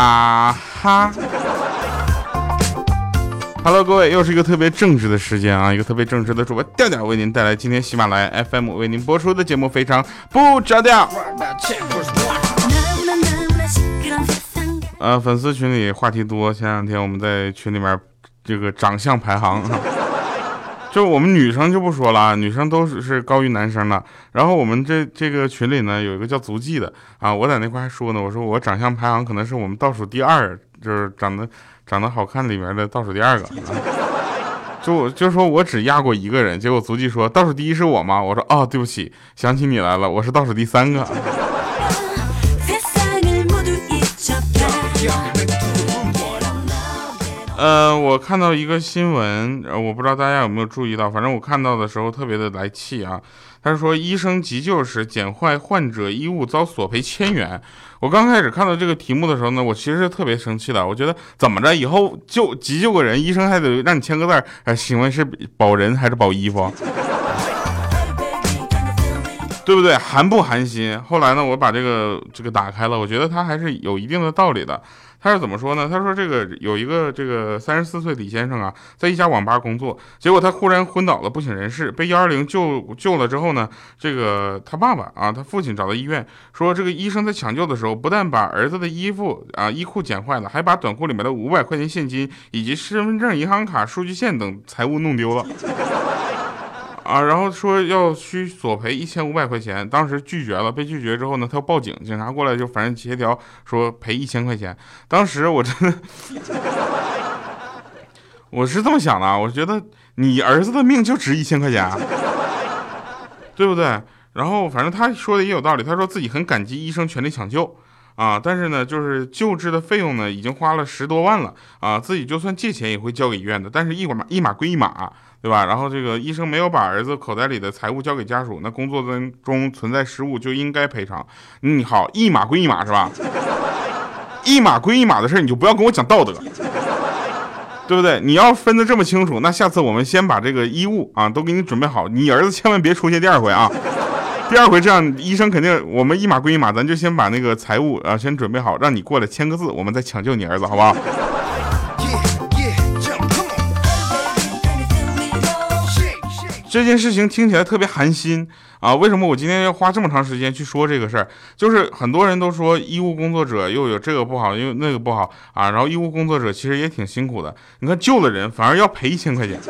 啊哈！Hello，各位，又是一个特别正直的时间啊，一个特别正直的主播调调为您带来今天喜马拉雅 FM 为您播出的节目，非常不着调。呃，粉丝群里话题多，前两天我们在群里面这个长相排行。就我们女生就不说了啊，女生都是是高于男生的。然后我们这这个群里呢，有一个叫足迹的啊，我在那块还说呢，我说我长相排行可能是我们倒数第二，就是长得长得好看里面的倒数第二个。就就说我只压过一个人，结果足迹说倒数第一是我吗？我说哦，对不起，想起你来了，我是倒数第三个。呃，我看到一个新闻，我不知道大家有没有注意到，反正我看到的时候特别的来气啊。他说医生急救时捡坏患者衣物遭索赔千元。我刚开始看到这个题目的时候呢，我其实是特别生气的。我觉得怎么着，以后救急救个人，医生还得让你签个字儿，请问是保人还是保衣服？对不对？寒不寒心？后来呢，我把这个这个打开了，我觉得他还是有一定的道理的。他是怎么说呢？他说这个有一个这个三十四岁李先生啊，在一家网吧工作，结果他忽然昏倒了，不省人事，被幺二零救救了之后呢，这个他爸爸啊，他父亲找到医院，说这个医生在抢救的时候，不但把儿子的衣服啊衣裤剪坏了，还把短裤里面的五百块钱现金以及身份证、银行卡、数据线等财物弄丢了。啊，然后说要需索赔一千五百块钱，当时拒绝了，被拒绝之后呢，他要报警，警察过来就反正协调说赔一千块钱。当时我真的，我是这么想的，我觉得你儿子的命就值一千块钱，对不对？然后反正他说的也有道理，他说自己很感激医生全力抢救啊，但是呢，就是救治的费用呢已经花了十多万了啊，自己就算借钱也会交给医院的，但是一码一码归一码。对吧？然后这个医生没有把儿子口袋里的财物交给家属，那工作跟中存在失误就应该赔偿。嗯，好，一码归一码是吧？一码归一码的事你就不要跟我讲道德，对不对？你要分得这么清楚，那下次我们先把这个衣物啊都给你准备好，你儿子千万别出现第二回啊！第二回这样，医生肯定我们一码归一码，咱就先把那个财物啊先准备好，让你过来签个字，我们再抢救你儿子，好不好？这件事情听起来特别寒心啊！为什么我今天要花这么长时间去说这个事儿？就是很多人都说医务工作者又有这个不好，又那个不好啊。然后医务工作者其实也挺辛苦的。你看救了人，反而要赔一千块钱。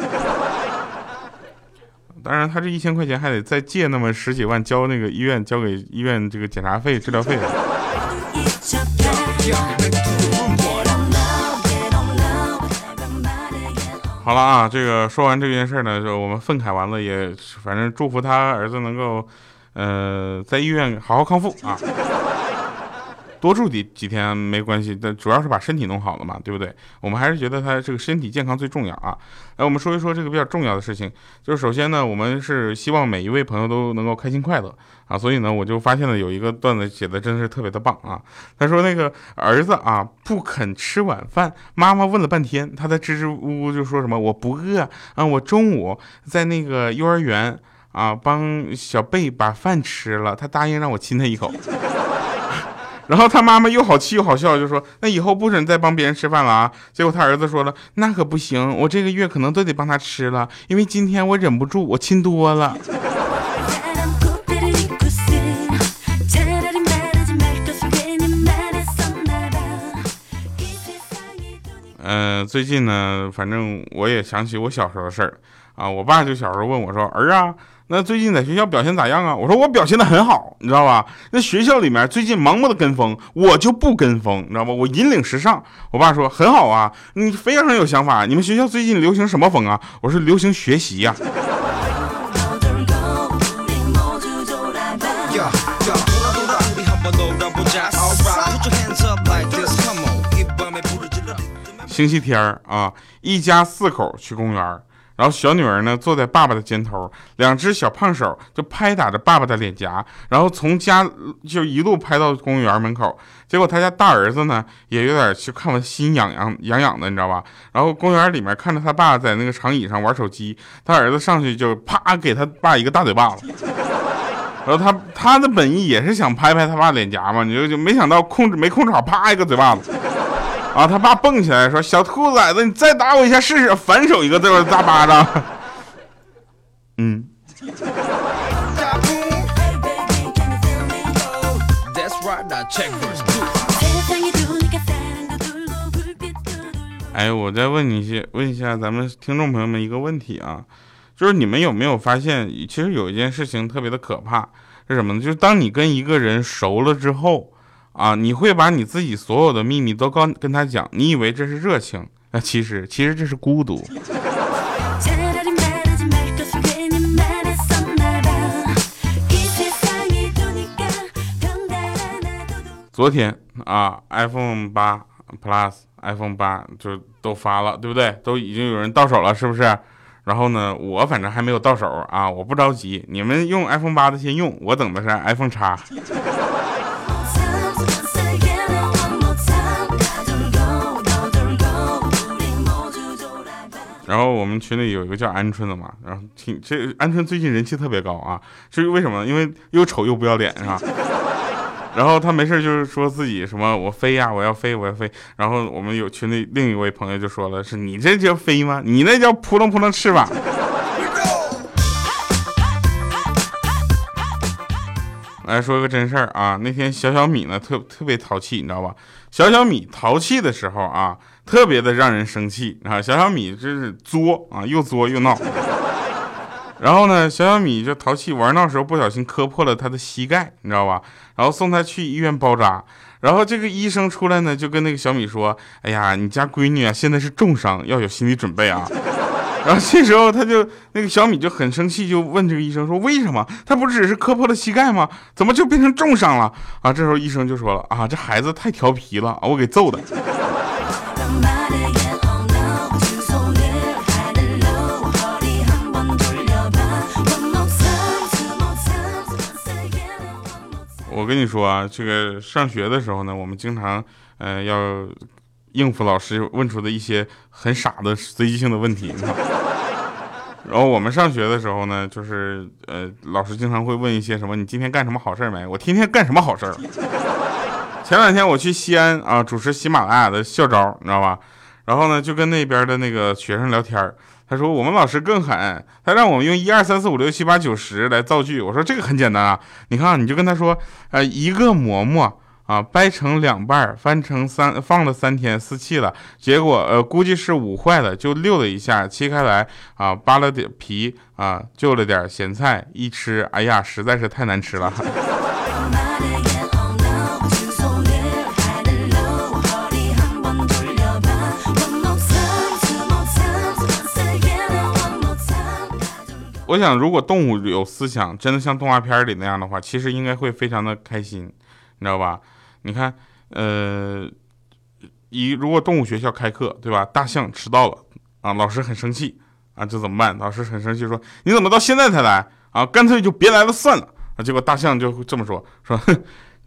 当然，他这一千块钱还得再借那么十几万交那个医院，交给医院这个检查费、治疗费的好了啊，这个说完这件事呢，就我们愤慨完了，也反正祝福他儿子能够，呃，在医院好好康复啊。多住几几天没关系，但主要是把身体弄好了嘛，对不对？我们还是觉得他这个身体健康最重要啊。来，我们说一说这个比较重要的事情，就是首先呢，我们是希望每一位朋友都能够开心快乐啊。所以呢，我就发现了有一个段子写的真的是特别的棒啊。他说那个儿子啊不肯吃晚饭，妈妈问了半天，他在支支吾吾就说什么我不饿啊，我中午在那个幼儿园啊帮小贝把饭吃了，他答应让我亲他一口。然后他妈妈又好气又好笑，就说：“那以后不准再帮别人吃饭了啊！”结果他儿子说了：“那可不行，我这个月可能都得帮他吃了，因为今天我忍不住，我亲多了。”嗯，最近呢，反正我也想起我小时候的事儿啊，我爸就小时候问我说：“儿啊。”那最近在学校表现咋样啊？我说我表现的很好，你知道吧？那学校里面最近盲目的跟风，我就不跟风，你知道吧？我引领时尚。我爸说很好啊，你非常有想法。你们学校最近流行什么风啊？我说流行学习呀。星期天啊，一家四口去公园。然后小女儿呢坐在爸爸的肩头，两只小胖手就拍打着爸爸的脸颊，然后从家就一路拍到公园门口。结果他家大儿子呢也有点就看完心痒痒痒痒的，你知道吧？然后公园里面看着他爸在那个长椅上玩手机，他儿子上去就啪给他爸一个大嘴巴子。然后他他的本意也是想拍拍他爸脸颊嘛，你就就没想到控制没控制好，啪一个嘴巴子。啊，他爸蹦起来说：“小兔崽子，你再打我一下试试！”反手一个这大巴掌。嗯。哎，我再问你一些，问一下咱们听众朋友们一个问题啊，就是你们有没有发现，其实有一件事情特别的可怕，是什么呢？就是当你跟一个人熟了之后啊，你会把你自己所有的秘密都告跟他讲，你以为这是热情，那其实其实这是孤独。昨天啊，iPhone 八 Plus。iPhone 八就都发了，对不对？都已经有人到手了，是不是？然后呢，我反正还没有到手啊，我不着急。你们用 iPhone 八的先用，我等的是 iPhone 叉。然后我们群里有一个叫鹌鹑的嘛，然后挺这鹌鹑最近人气特别高啊，至于为什么？因为又丑又不要脸，是吧？然后他没事就是说自己什么我飞呀，我要飞，我要飞。然后我们有群里另一位朋友就说了，是你这叫飞吗？你那叫扑棱扑棱翅膀。来说个真事儿啊，那天小小米呢特特别淘气，你知道吧？小小米淘气的时候啊，特别的让人生气啊。小小米真是作啊，又作又闹。然后呢，小小米就淘气玩闹时候不小心磕破了他的膝盖，你知道吧？然后送他去医院包扎。然后这个医生出来呢，就跟那个小米说：“哎呀，你家闺女啊，现在是重伤，要有心理准备啊。” 然后这时候他就那个小米就很生气，就问这个医生说：“为什么？他不只是磕破了膝盖吗？怎么就变成重伤了？”啊，这时候医生就说了：“啊，这孩子太调皮了，我给揍的。”我跟你说啊，这个上学的时候呢，我们经常呃要应付老师问出的一些很傻的随机性的问题。然后我们上学的时候呢，就是呃老师经常会问一些什么，你今天干什么好事没？我天天干什么好事儿？前两天我去西安啊，主持喜马拉雅的校招，你知道吧？然后呢，就跟那边的那个学生聊天他说我们老师更狠，他让我们用一二三四五六七八九十来造句。我说这个很简单啊，你看你就跟他说，呃，一个馍馍啊，掰成两半，翻成三，放了三天撕气了，结果呃估计是捂坏了，就溜了一下，切开来啊，扒了点皮啊，就了点咸菜，一吃，哎呀，实在是太难吃了。我想，如果动物有思想，真的像动画片里那样的话，其实应该会非常的开心，你知道吧？你看，呃，一如果动物学校开课，对吧？大象迟到了啊，老师很生气啊，这怎么办？老师很生气，说你怎么到现在才来啊？干脆就别来了算了啊！结果大象就这么说，说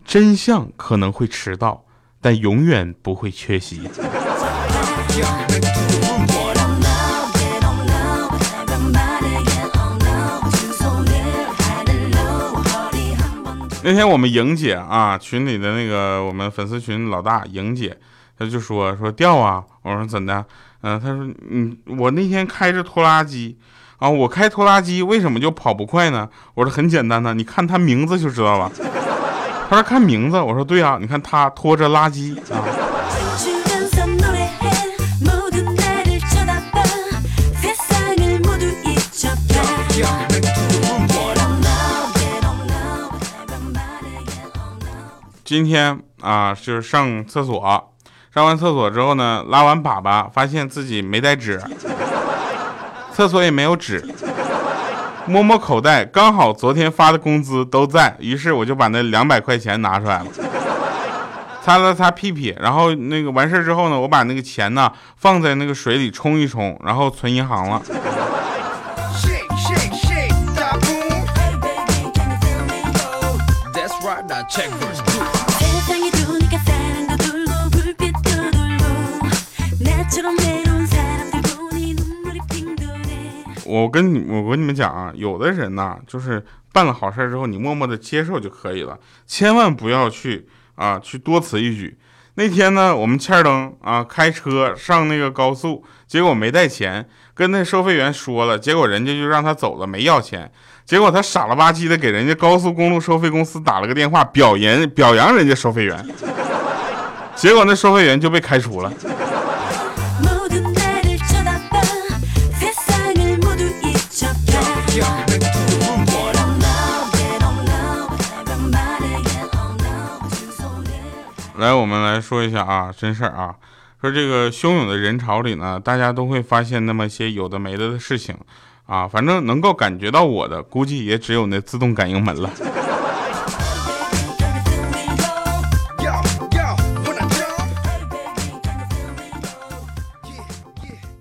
真相可能会迟到，但永远不会缺席。那天我们莹姐啊，群里的那个我们粉丝群老大莹姐，她就说说掉啊，我说怎的？嗯，她说嗯，我那天开着拖拉机啊，我开拖拉机为什么就跑不快呢？我说很简单呢，你看他名字就知道了。她说看名字，我说对啊，你看他拖着垃圾啊。今天啊，就是上厕所，上完厕所之后呢，拉完粑粑，发现自己没带纸，厕所也没有纸，摸摸口袋，刚好昨天发的工资都在，于是我就把那两百块钱拿出来了，擦了擦屁屁，然后那个完事之后呢，我把那个钱呢放在那个水里冲一冲，然后存银行了。我跟你我跟你们讲啊，有的人呢，就是办了好事之后，你默默的接受就可以了，千万不要去啊，去多此一举。那天呢，我们欠灯啊，开车上那个高速，结果没带钱，跟那收费员说了，结果人家就让他走了，没要钱。结果他傻了吧唧的给人家高速公路收费公司打了个电话，表扬表扬人家收费员，结果那收费员就被开除了。来，我们来说一下啊，真事儿啊，说这个汹涌的人潮里呢，大家都会发现那么些有的没的的事情，啊，反正能够感觉到我的，估计也只有那自动感应门了。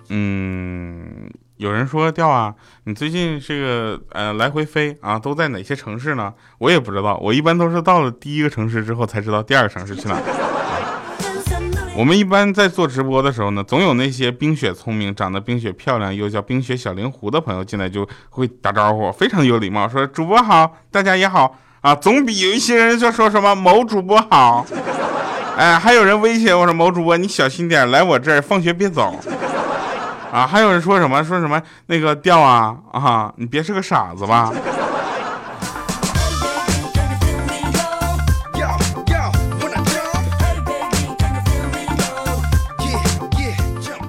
嗯，有人说调啊，你最近这个呃来回飞啊，都在哪些城市呢？我也不知道，我一般都是到了第一个城市之后才知道第二个城市去哪。我们一般在做直播的时候呢，总有那些冰雪聪明、长得冰雪漂亮又叫冰雪小灵狐的朋友进来就会打招呼，非常有礼貌，说主播好，大家也好啊，总比有一些人就说什么某主播好，哎，还有人威胁我说某主播你小心点，来我这儿放学别走。啊，还有人说什么说什么那个调啊啊，你别是个傻子吧？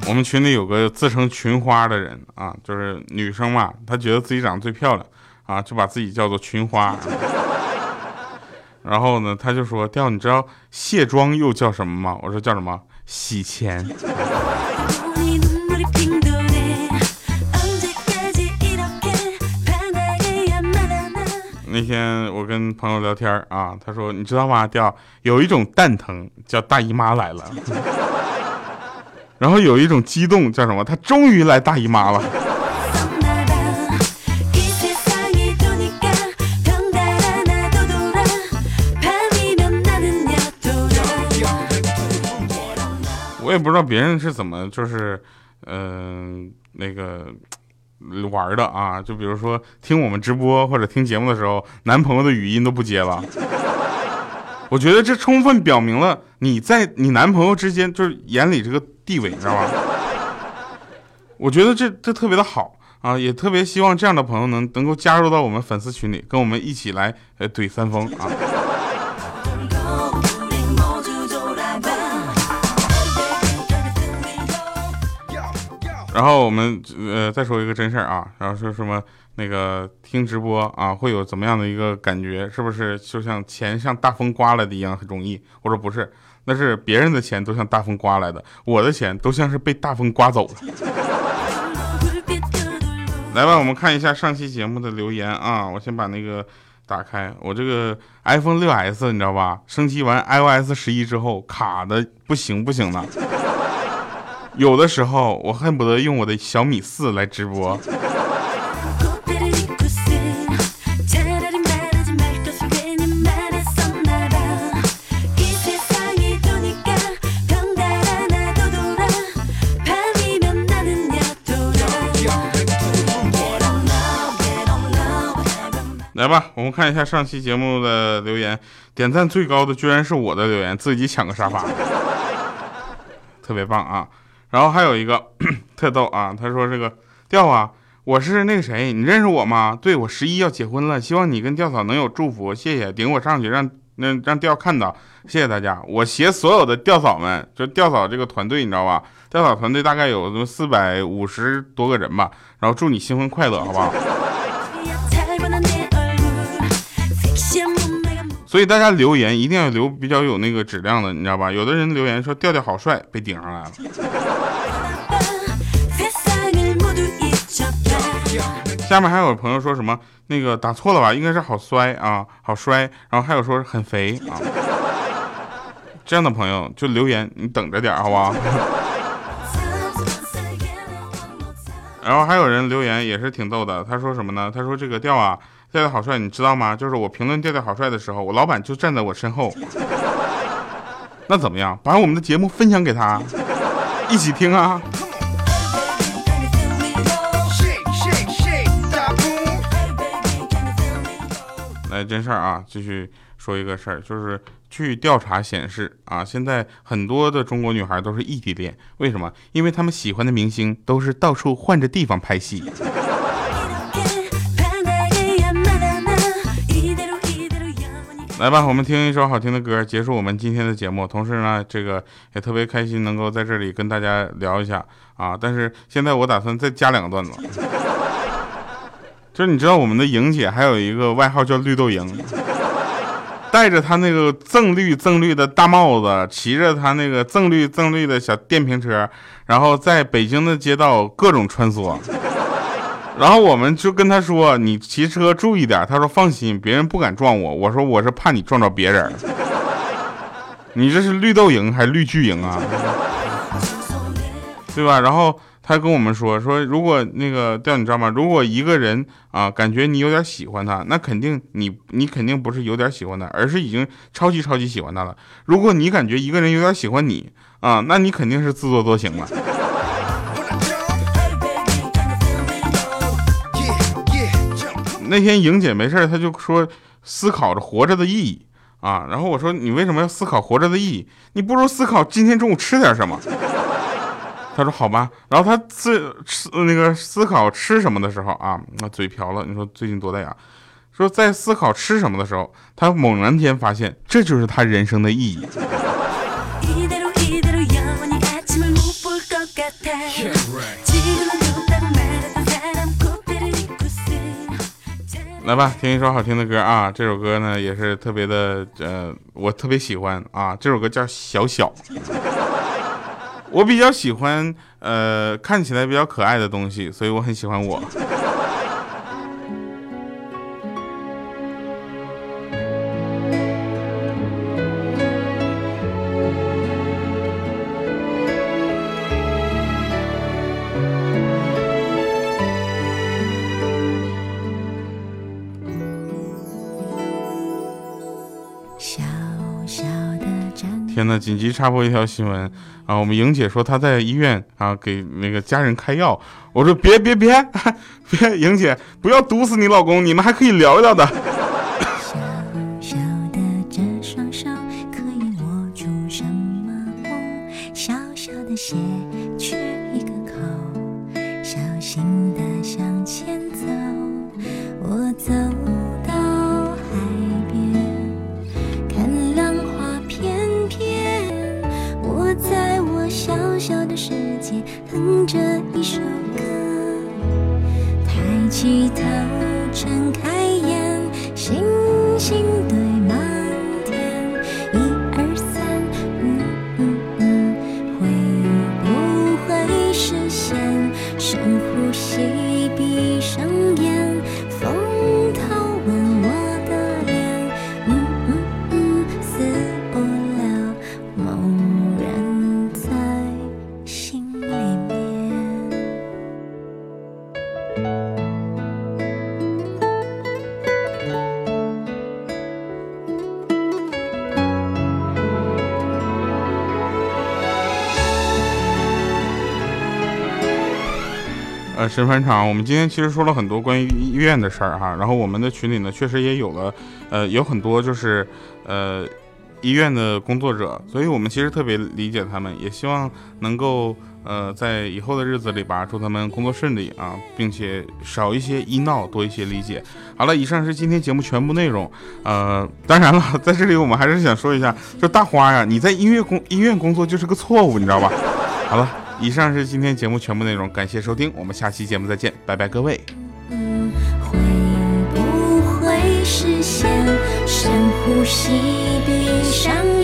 我们群里有个自称群花的人啊，就是女生嘛，她觉得自己长得最漂亮啊，就把自己叫做群花。然后呢，他就说调，你知道卸妆又叫什么吗？我说叫什么？洗钱。那天我跟朋友聊天啊，他说你知道吗？叫有一种蛋疼叫大姨妈来了，然后有一种激动叫什么？他终于来大姨妈了。我也不知道别人是怎么就是，嗯，那个。玩的啊，就比如说听我们直播或者听节目的时候，男朋友的语音都不接了。我觉得这充分表明了你在你男朋友之间就是眼里这个地位，你知道吧？我觉得这这特别的好啊，也特别希望这样的朋友能能够加入到我们粉丝群里，跟我们一起来呃怼三丰啊。然后我们呃再说一个真事儿啊，然后说什么那个听直播啊会有怎么样的一个感觉？是不是就像钱像大风刮来的一样很容易？我说不是，那是别人的钱都像大风刮来的，我的钱都像是被大风刮走了。来吧，我们看一下上期节目的留言啊，我先把那个打开，我这个 iPhone 六 S 你知道吧？升级完 iOS 十一之后卡的不行不行的。有的时候，我恨不得用我的小米四来直播。来吧，我们看一下上期节目的留言，点赞最高的居然是我的留言，自己抢个沙发，特别棒啊！然后还有一个 特逗啊，他说这个调啊，我是那个谁，你认识我吗？对我十一要结婚了，希望你跟调嫂能有祝福，谢谢，顶我上去，让那让调看到，谢谢大家。我携所有的调嫂们，就调嫂这个团队，你知道吧？调嫂团队大概有四百五十多个人吧，然后祝你新婚快乐，好不好？所以大家留言一定要留比较有那个质量的，你知道吧？有的人留言说调调好帅，被顶上来了。下面还有朋友说什么那个打错了吧？应该是好衰啊，好衰。然后还有说很肥啊，这样的朋友就留言，你等着点好不好？然后还有人留言也是挺逗的，他说什么呢？他说这个调啊。调调好帅，你知道吗？就是我评论调调好帅的时候，我老板就站在我身后。那怎么样？把我们的节目分享给他，一起听啊！来，真事儿啊，继续说一个事儿，就是据调查显示啊，现在很多的中国女孩都是异地恋，为什么？因为他们喜欢的明星都是到处换着地方拍戏。来吧，我们听一首好听的歌，结束我们今天的节目。同时呢，这个也特别开心能够在这里跟大家聊一下啊。但是现在我打算再加两个段子，就是你知道我们的莹姐还有一个外号叫绿豆莹，戴着他那个锃绿锃绿的大帽子，骑着他那个锃绿锃绿的小电瓶车，然后在北京的街道各种穿梭。然后我们就跟他说：“你骑车注意点。”他说：“放心，别人不敢撞我。”我说：“我是怕你撞着别人。” 你这是绿豆蝇还是绿巨蝇啊？对吧？然后他跟我们说：“说如果那个调，你知道吗？如果一个人啊，感觉你有点喜欢他，那肯定你你肯定不是有点喜欢他，而是已经超级超级喜欢他了。如果你感觉一个人有点喜欢你啊，那你肯定是自作多情了。”那天莹姐没事她就说思考着活着的意义啊。然后我说你为什么要思考活着的意义？你不如思考今天中午吃点什么。她说好吧。然后他思吃那个思考吃什么的时候啊，那嘴瓢了。你说最近多大呀？说在思考吃什么的时候，他猛然间发现这就是他人生的意义。来吧，听一首好听的歌啊！这首歌呢也是特别的，呃，我特别喜欢啊。这首歌叫《小小》，我比较喜欢，呃，看起来比较可爱的东西，所以我很喜欢我。小小天呐！紧急插播一条新闻啊！我们莹姐说她在医院啊给那个家人开药。我说别别别 别，莹姐不要毒死你老公，你们还可以聊聊的。起头，睁开眼，星星的呃，神返场，我们今天其实说了很多关于医院的事儿哈，然后我们的群里呢，确实也有了，呃，有很多就是，呃，医院的工作者，所以我们其实特别理解他们，也希望能够，呃，在以后的日子里吧，祝他们工作顺利啊，并且少一些医闹，多一些理解。好了，以上是今天节目全部内容，呃，当然了，在这里我们还是想说一下，就大花呀，你在医院工医院工作就是个错误，你知道吧？好了。以上是今天节目全部内容，感谢收听，我们下期节目再见，拜拜，各位。会不会实现？深呼吸，闭上眼。